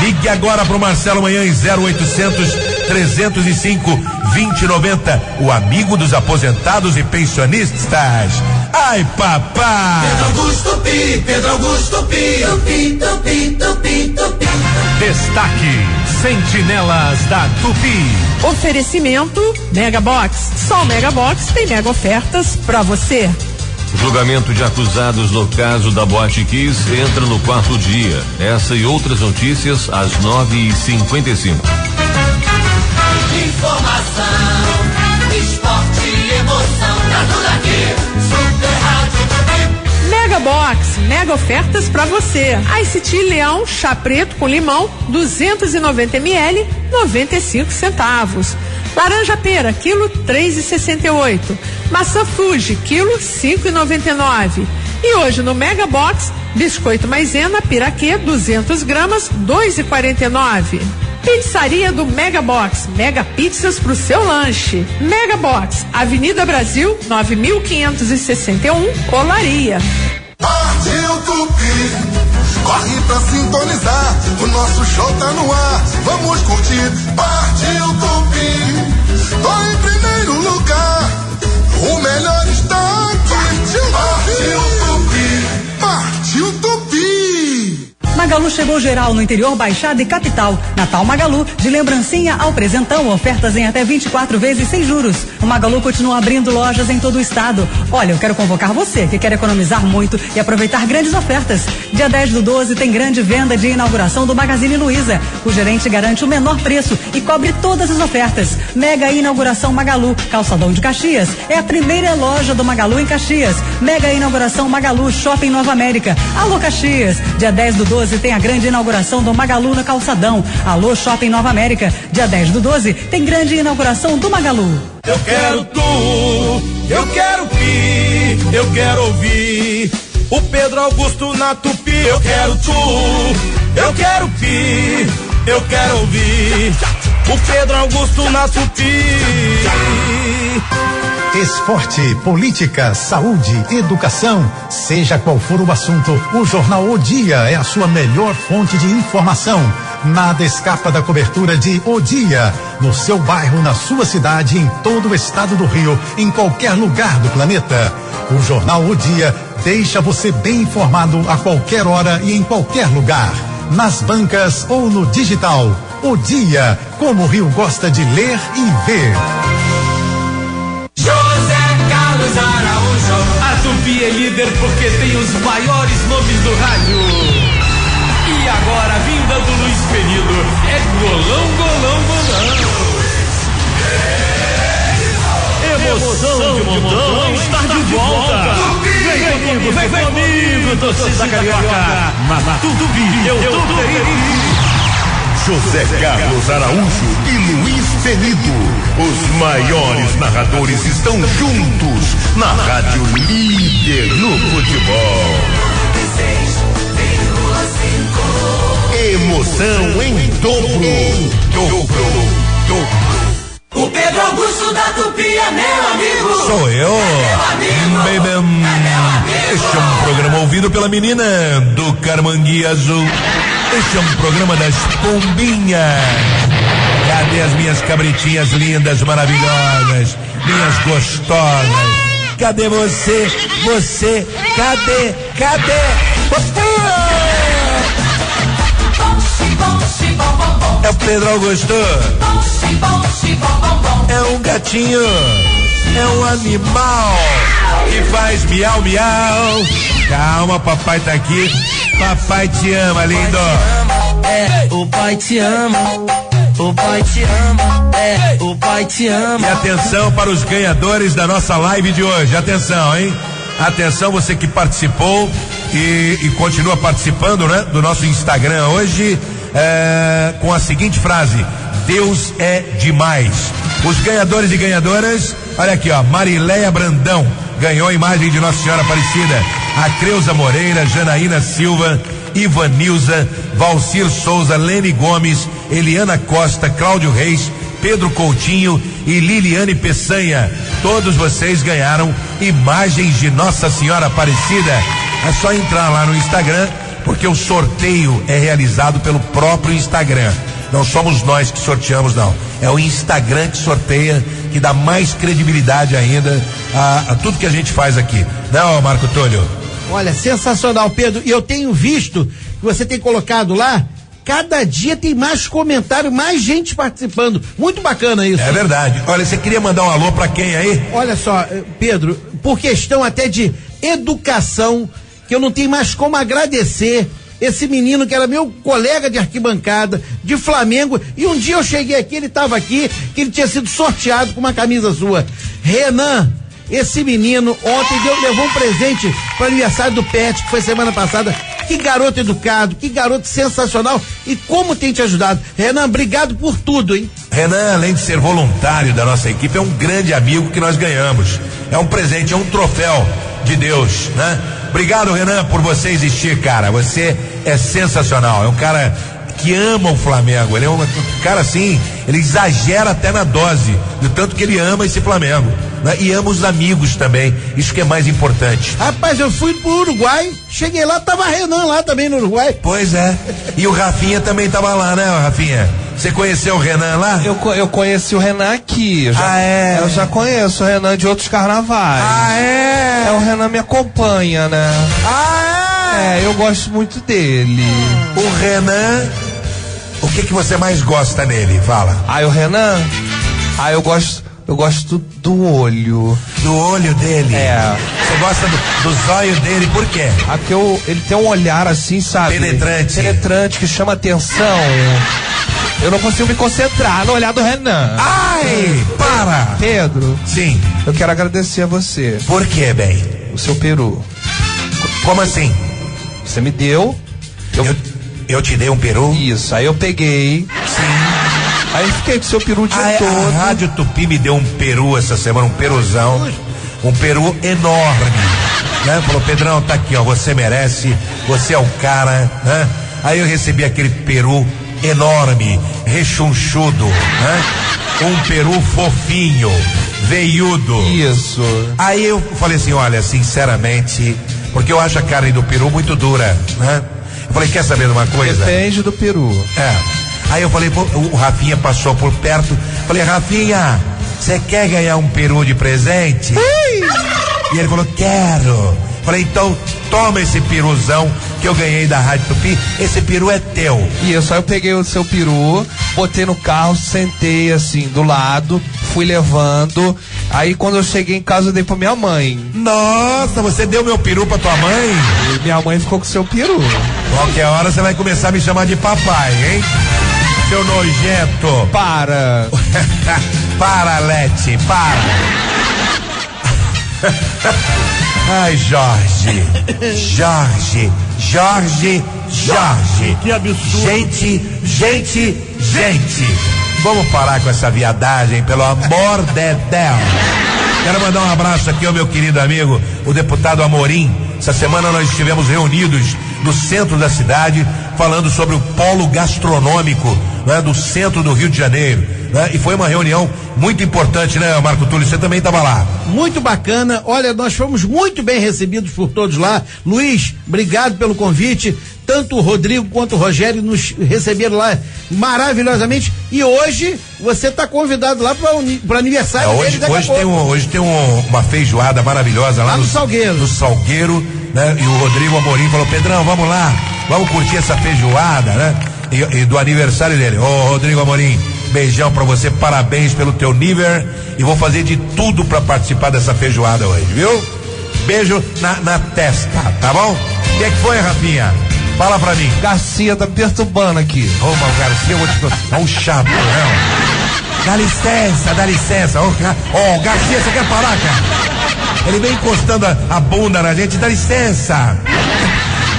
Ligue agora pro Marcelo Manhães 0800 305 2090. O amigo dos aposentados e pensionistas. Ai, papai! Pedro Augusto Pi, Pedro Augusto Pi, tupi, tupi, tupi, tupi. Destaque: Sentinelas da Tupi. Oferecimento Mega Box. Só o Mega Box tem mega ofertas pra você. Julgamento de acusados no caso da Boate Kiss entra no quarto dia. Essa e outras notícias às nove e cinquenta e cinco. Informação, esporte e emoção, tá tudo aqui. Super Rádio Mega Box, mega ofertas pra você. ICT Leão, chá preto com limão, 290 ml, 95 centavos. Laranja pera, quilo 3,68. Maçã Fuji, quilo 5,99. E hoje no Mega Box, biscoito maisena piraquê 200 gramas, 2,49. Pizzaria do Mega Box, Mega Pizzas pro seu lanche. Mega Box, Avenida Brasil, 9561, Olaria. Partiu Tupi, corre pra sintonizar, o nosso show tá no ar, vamos curtir. Partiu Tupi, tô em primeiro lugar, o melhor está aqui. Partiu Magalu chegou geral no interior, Baixada e Capital. Natal Magalu, de lembrancinha ao presentão, ofertas em até 24 vezes sem juros. O Magalu continua abrindo lojas em todo o estado. Olha, eu quero convocar você que quer economizar muito e aproveitar grandes ofertas. Dia 10 do 12 tem grande venda de inauguração do Magazine Luiza. O gerente garante o menor preço e cobre todas as ofertas. Mega inauguração Magalu, Calçadão de Caxias. É a primeira loja do Magalu em Caxias. Mega inauguração Magalu, Shopping Nova América. Alô Caxias. Dia 10 do 12 tem a grande inauguração do Magalu no Calçadão. Alô Shopping Nova América. Dia 10 do 12 tem grande inauguração do Magalu. Eu quero tu, eu quero pi, eu quero ouvir o Pedro Augusto na tupi. Eu quero tu, eu quero pi, eu quero ouvir o Pedro Augusto na tupi. Esporte, política, saúde, educação, seja qual for o assunto, o Jornal O Dia é a sua melhor fonte de informação. Nada escapa da cobertura de O Dia, no seu bairro, na sua cidade, em todo o estado do Rio, em qualquer lugar do planeta. O Jornal O Dia deixa você bem informado a qualquer hora e em qualquer lugar, nas bancas ou no digital. O Dia, como o Rio gosta de ler e ver. Carlos Araújo. A Tupi é líder porque tem os maiores nomes do rádio. E agora, a vinda do Luiz Penido é golão, golão, golão. Emoção de montão está de volta. Vem comigo, vem comigo, torcida carioca. Tupi, eu tô José Carlos Araújo e Luiz Penido, os maiores narradores estão juntos na Rádio Líder no Futebol. Emoção em dobro. Dobro, dobro. O Pedro Augusto da Tupi é meu amigo. Sou eu. Baby. Este é um programa ouvido pela menina do Carmangui Azul. Este é um programa das pombinhas. Cadê as minhas cabritinhas lindas, maravilhosas, minhas gostosas? Cadê você? Você? Cadê? Cadê? É o Pedro Augusto. É um gatinho. É um animal que faz miau miau. Calma, papai tá aqui. Papai te ama, lindo. É, o pai te ama. O pai te ama. É, o pai te ama. E atenção para os ganhadores da nossa live de hoje. Atenção, hein? Atenção, você que participou e, e continua participando, né? Do nosso Instagram hoje, é, com a seguinte frase: Deus é demais. Os ganhadores e ganhadoras, olha aqui, ó, Marileia Brandão ganhou a imagem de Nossa Senhora Aparecida. A Creuza Moreira, Janaína Silva, Ivanilza, Valcir Souza, Lene Gomes, Eliana Costa, Cláudio Reis, Pedro Coutinho e Liliane Peçanha. Todos vocês ganharam imagens de Nossa Senhora Aparecida. É só entrar lá no Instagram, porque o sorteio é realizado pelo próprio Instagram. Não somos nós que sorteamos, não. É o Instagram que sorteia, que dá mais credibilidade ainda a, a tudo que a gente faz aqui. Não, Marco Túlio? Olha, sensacional, Pedro. E eu tenho visto que você tem colocado lá. Cada dia tem mais comentário, mais gente participando. Muito bacana isso. É verdade. Olha, você queria mandar um alô pra quem aí? Olha só, eh, Pedro, por questão até de educação, que eu não tenho mais como agradecer esse menino que era meu colega de arquibancada, de Flamengo, e um dia eu cheguei aqui, ele estava aqui, que ele tinha sido sorteado com uma camisa sua. Renan, esse menino ontem deu, levou um presente para aniversário do Pet, que foi semana passada. Que garoto educado, que garoto sensacional e como tem te ajudado. Renan, obrigado por tudo, hein? Renan, além de ser voluntário da nossa equipe, é um grande amigo que nós ganhamos. É um presente, é um troféu de Deus, né? Obrigado, Renan, por você existir, cara. Você é sensacional. É um cara que ama o Flamengo. Ele é um cara assim, ele exagera até na dose, do tanto que ele ama esse Flamengo. né? E ama os amigos também. Isso que é mais importante. Rapaz, eu fui pro Uruguai, cheguei lá, tava Renan lá também no Uruguai. Pois é. E o Rafinha também tava lá, né, Rafinha? Você conheceu o Renan lá? Eu, eu conheci o Renan aqui. Eu já, Ah, é? Eu já conheço o Renan de outros carnavais. Ah, é? É, o Renan me acompanha, né? Ah, É, eu gosto muito dele. O Renan, o que que você mais gosta nele? Fala. Ah, o Renan? Ah, eu gosto, eu gosto do olho. Do olho dele? É. Você gosta do, do zóio dele, por quê? Ah, porque eu, ele tem um olhar assim, sabe? Penetrante. Penetrante, que chama atenção. Eu não consigo me concentrar no olhar do Renan. Ai, para! Pedro. Sim. Eu quero agradecer a você. Por quê, bem? O seu peru. Como assim? Você me deu. Eu, eu te dei um peru? Isso, aí eu peguei. Sim. Aí fiquei com o seu peru o dia é, todo. A Rádio Tupi me deu um peru essa semana, um peruzão. Um peru enorme. Né? Falou, Pedrão, tá aqui, ó. Você merece, você é o cara, né? Aí eu recebi aquele peru enorme, rechonchudo, né? Um peru fofinho, veiudo. Isso. Aí eu falei assim, olha, sinceramente, porque eu acho a carne do peru muito dura, né? Eu falei, quer saber de uma coisa? Depende do peru. É. Aí eu falei, o Rafinha passou por perto. Falei, Rafinha, você quer ganhar um peru de presente? E ele falou, quero. Falei, então toma esse peruzão que eu ganhei da Rádio Tupi. Esse peru é teu. Aí eu peguei o seu peru, botei no carro, sentei assim do lado, fui levando. Aí quando eu cheguei em casa eu dei pra minha mãe. Nossa, você deu meu peru pra tua mãe? E minha mãe ficou com o seu peru. Qualquer hora você vai começar a me chamar de papai, hein? Seu nojento. Para. *laughs* para, Lete, para. *laughs* Ai, Jorge. *laughs* Jorge. Jorge. Jorge. Que absurdo. Gente, gente, gente. Vamos parar com essa viadagem, pelo amor de Deus. Quero mandar um abraço aqui ao meu querido amigo, o deputado Amorim. Essa semana nós estivemos reunidos no centro da cidade, falando sobre o polo gastronômico né, do centro do Rio de Janeiro. Né, e foi uma reunião muito importante, né, Marco Túlio? Você também estava lá. Muito bacana. Olha, nós fomos muito bem recebidos por todos lá. Luiz, obrigado pelo convite. Tanto o Rodrigo quanto o Rogério nos receberam lá maravilhosamente. E hoje você está convidado lá para o aniversário É, dele hoje, a hoje tem, um, hoje tem um- uma feijoada maravilhosa lá, Lá no Salgueiro. No Salgueiro, né? E o Rodrigo Amorim falou: Pedrão, vamos lá, vamos curtir essa feijoada, né? E, e do aniversário dele. Ô, Rodrigo Amorim, beijão pra você, parabéns pelo teu nível e vou fazer de tudo pra participar dessa feijoada hoje, viu? Beijo na, na testa, tá bom? O que é que foi, Rafinha? Fala pra mim. Garcia tá perturbando aqui. Ô, mas o Garcia, eu vou te. Ó, um chato, não. Dá licença, dá licença. Ô, Ô, Garcia, você quer parar, cara? Ele vem encostando a, a bunda na gente, dá licença.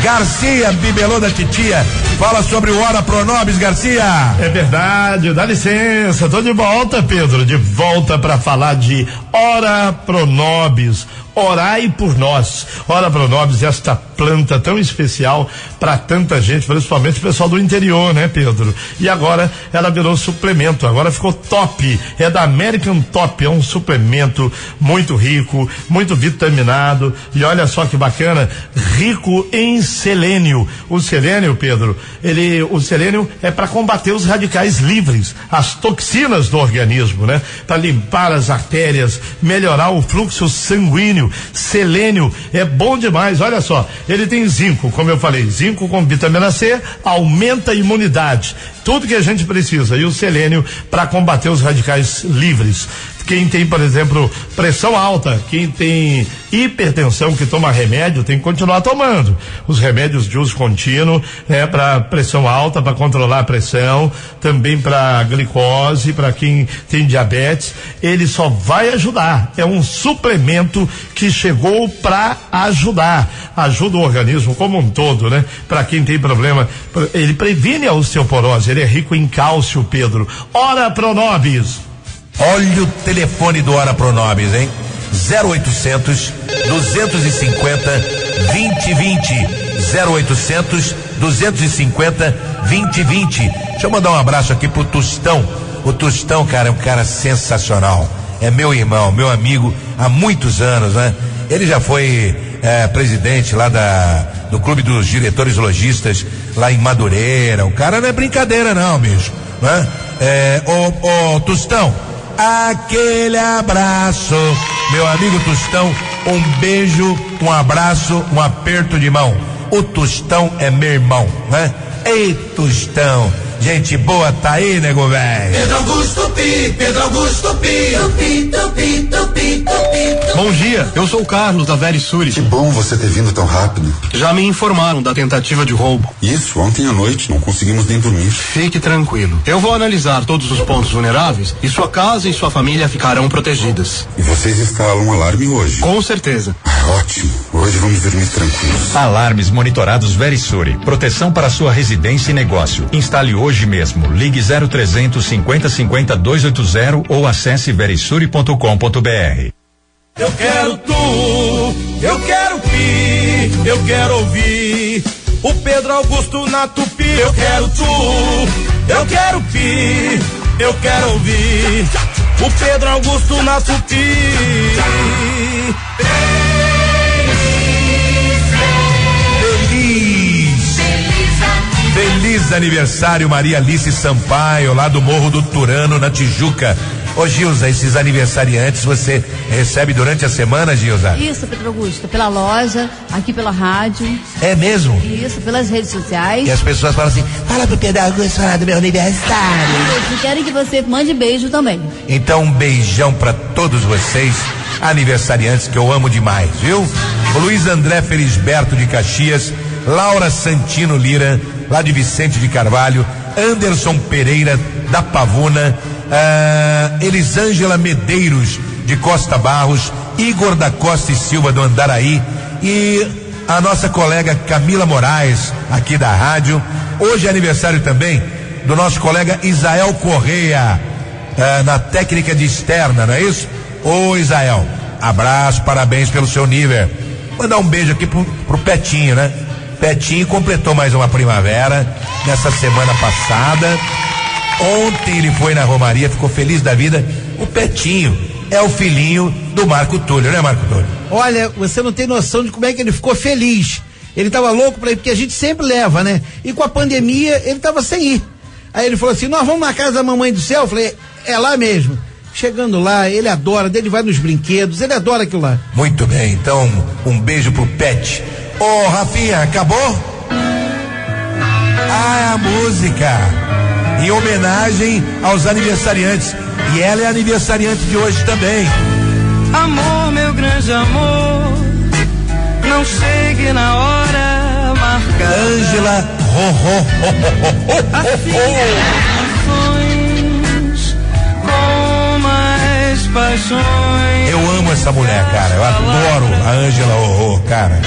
Garcia, bibelô da titia, fala sobre o Hora Pronobis, Garcia. É verdade, dá licença, tô de volta, Pedro, de volta para falar de Ora Pronobis. Orai por nós. Ora Pronobis, esta planta tão especial para tanta gente, principalmente o pessoal do interior, né, Pedro? E agora ela virou suplemento, agora ficou top. É da American Top, é um suplemento muito rico, muito vitaminado. E olha só que bacana, rico em selênio. O selênio, Pedro, ele, o selênio é para combater os radicais livres, as toxinas do organismo, né? Para limpar as artérias, melhorar o fluxo sanguíneo. Selênio é bom demais. Olha só, ele tem zinco, como eu falei, zinco com vitamina C aumenta a imunidade. Tudo que a gente precisa. E o selênio para combater os radicais livres. Quem tem, por exemplo, pressão alta, quem tem hipertensão, que toma remédio, tem que continuar tomando. Os remédios de uso contínuo, né, para pressão alta, para controlar a pressão, também para glicose, para quem tem diabetes, ele só vai ajudar. É um suplemento que chegou para ajudar. Ajuda o organismo como um todo, né? Para quem tem problema, ele previne a osteoporose, ele é rico em cálcio, Pedro. Ora Pronobis. Olha o telefone do Hora Pronobis, hein? 0800 250 2020. 0800 250 2020. Deixa eu mandar um abraço aqui pro Tostão. O Tostão, cara, é um cara sensacional. É meu irmão, meu amigo há muitos anos, né? Ele já foi eh, presidente lá da, do Clube dos Diretores Logistas, lá em Madureira. O cara não é brincadeira, não, bicho. Né? É, ô, ô, Tostão, aquele abraço. Meu amigo Tostão, um beijo, um abraço, um aperto de mão. O Tostão é meu irmão, né? Ei, Tostão, gente boa tá aí, nego velho. Pedro Augusto Pi, Pedro Augusto Pi, tupi, tupi, tupi, tupi. Bom dia, eu sou o Carlos da Verisuri. Que bom você ter vindo tão rápido. Já me informaram da tentativa de roubo. Isso, ontem à noite não conseguimos nem dormir. Fique tranquilo. Eu vou analisar todos os pontos vulneráveis e sua casa e sua família ficarão protegidas. E vocês instalam um alarme hoje? Com certeza. Ah, ótimo. Hoje vamos dormir tranquilos. Alarmes monitorados Verisuri. Proteção para sua residência e negócio. Instale hoje mesmo. Ligue 0300 50 50 280 ou acesse verisuri.com.br. Eu quero tu, eu quero pi, eu quero ouvir o Pedro Augusto na tupi. Eu quero tu, eu quero pi, eu quero ouvir o Pedro Augusto na tupi. Feliz aniversário, Maria Alice Sampaio, lá do Morro do Turano, na Tijuca. Ô Gilza, esses aniversariantes você recebe durante a semana, Gilza? Isso, Pedro Augusto, pela loja, aqui pela rádio. É mesmo? Isso, pelas redes sociais. E as pessoas falam assim, fala pro Pedro Augusto falar do meu aniversário. E querem que você mande beijo também. Então um beijão pra todos vocês, aniversariantes que eu amo demais, viu? O Luiz André Felisberto de Caxias, Laura Santino Lira, lá de Vicente de Carvalho, Anderson Pereira da Pavuna, ah, Elisângela Medeiros de Costa Barros, Igor da Costa e Silva do Andaraí e a nossa colega Camila Moraes, aqui da rádio. Hoje é aniversário também do nosso colega Isael Correia, ah, na técnica de externa, não é isso? Ô Isael, abraço, parabéns pelo seu nível. Mandar um beijo aqui pro, pro Petinho, né? Petinho completou mais uma primavera nessa semana passada. Ontem ele foi na Romaria, ficou feliz da vida. O Petinho é o filhinho do Marco Túlio, né, Marco Túlio? Olha, você não tem noção de como é que ele ficou feliz. Ele tava louco pra ir, porque a gente sempre leva, né? E com a pandemia, ele tava sem ir. Aí ele falou assim: nós vamos na casa da mamãe do céu. Eu falei, é lá mesmo. Chegando lá, ele adora, ele vai nos brinquedos, ele adora aquilo lá. Muito bem, então um beijo pro Pet. Ô, Rafinha, acabou? Ah, a música. Em homenagem aos aniversariantes. E ela é aniversariante de hoje também. Amor, meu grande amor, não chegue na hora marcada. Ângela paixões. Eu amo essa mulher, cara. Eu adoro a Ângela Rorô, cara.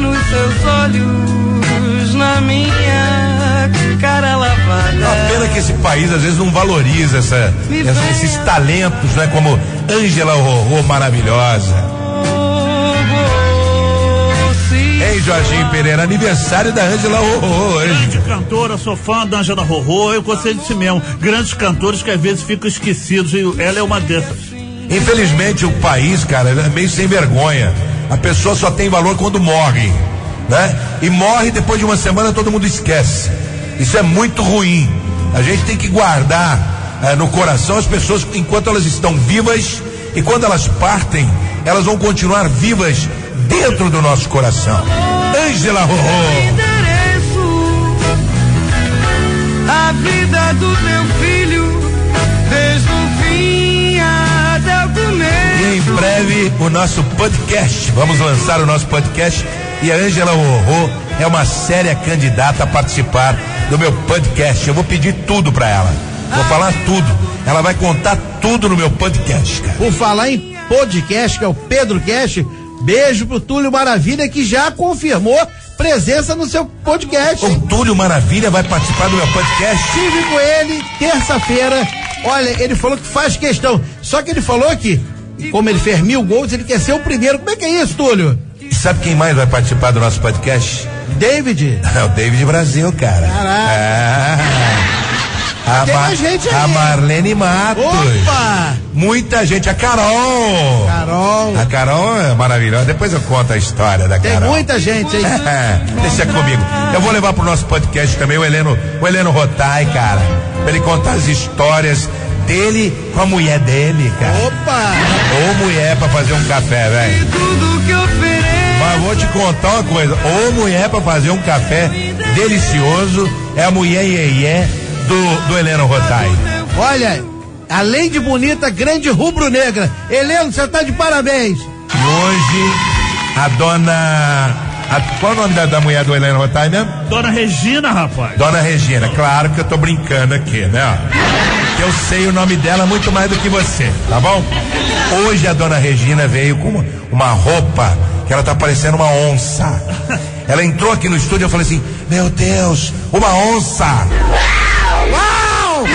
Nos seus olhos, na minha cara lavada. Uma pena que esse país às vezes não valoriza essa, essa- esses talentos, né? Como Ângela Rorô, maravilhosa. Ei, Jorginho Pereira, aniversário da Ângela Rorô hoje. Grande cantora, sou fã da Angela Rorô, eu gostei de si mesmo. Grandes cantores que às vezes ficam esquecidos e ela é uma dessas. Infelizmente o país, cara, é meio sem vergonha. A pessoa só tem valor quando morre, né? E morre depois de uma semana todo mundo esquece. Isso é muito ruim. A gente tem que guardar eh, no coração as pessoas enquanto elas estão vivas e quando elas partem, elas vão continuar vivas dentro do nosso coração. Ângela Rorô. endereço a vida do teu filho breve o nosso podcast. Vamos lançar o nosso podcast e a Ângela Rorô é uma séria candidata a participar do meu podcast. Eu vou pedir tudo pra ela. Vou falar tudo. Ela vai contar tudo no meu podcast, cara. Por falar em podcast, que é o Pedro Cash, beijo pro Túlio Maravilha, que já confirmou presença no seu podcast. O Túlio Maravilha vai participar do meu podcast. Estive com ele terça-feira. Olha, ele falou que faz questão. Só que ele falou que, como ele fez mil gols, ele quer ser o primeiro. Como é que é isso, Túlio? Sabe quem mais vai participar do nosso podcast? David. *laughs* É o David Brasil, cara. Ah. A, Tem mais gente aí. a Marlene Matos. Opa! Muita gente. A Carol. Carol. A Carol é maravilhosa. Depois eu conto a história da Tem Carol. muita gente aí. *laughs* É, deixa comigo. Eu vou levar pro nosso podcast também o Heleno, o Heleno Rotai, cara, pra ele contar as histórias dele com a mulher dele, cara. Opa! Ô mulher pra fazer um café, velho. Tudo que ofereço. Mas vou te contar uma coisa. Ô mulher pra fazer um café delicioso é a mulher iê do, do Heleno Rotai. Olha, além de bonita, grande rubro-negra. Heleno, você tá de parabéns. E hoje a dona. A, qual é o nome da, da mulher do Heleno Rotai mesmo? Dona Regina, rapaz. Dona Regina, claro que eu tô brincando aqui, né? Eu sei o nome dela muito mais do que você, tá bom? Hoje a dona Regina veio com uma, uma roupa que ela tá parecendo uma onça. Ela entrou aqui no estúdio e eu falei assim: Meu Deus, uma onça! Uau!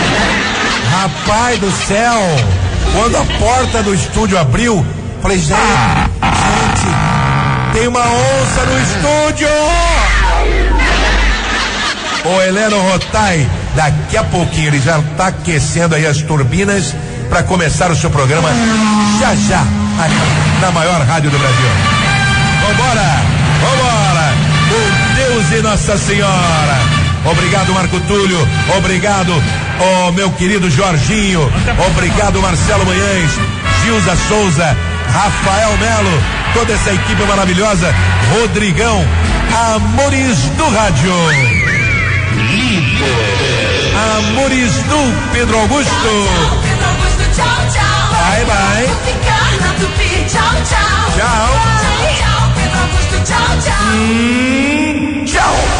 Rapaz do céu! Quando a porta do estúdio abriu, falei, gente, gente, tem uma onça no estúdio! Ô Heleno Rotai, daqui a pouquinho ele já está aquecendo aí as turbinas para começar o seu programa já já aqui na maior rádio do Brasil. Vambora, vambora! O Deus e Nossa Senhora! Obrigado, Marco Túlio. Obrigado, ó meu querido Jorginho. Obrigado, Marcelo Manhães, Gilza Souza, Rafael Melo, toda essa equipe maravilhosa. Rodrigão, Amores do Rádio. Amores do Pedro Augusto. Pedro Augusto, tchau, tchau. Bye, bye. Vou ficar na tupi, tchau, tchau. Tchau. Tchau, Pedro Augusto, tchau, tchau. Hum, tchau.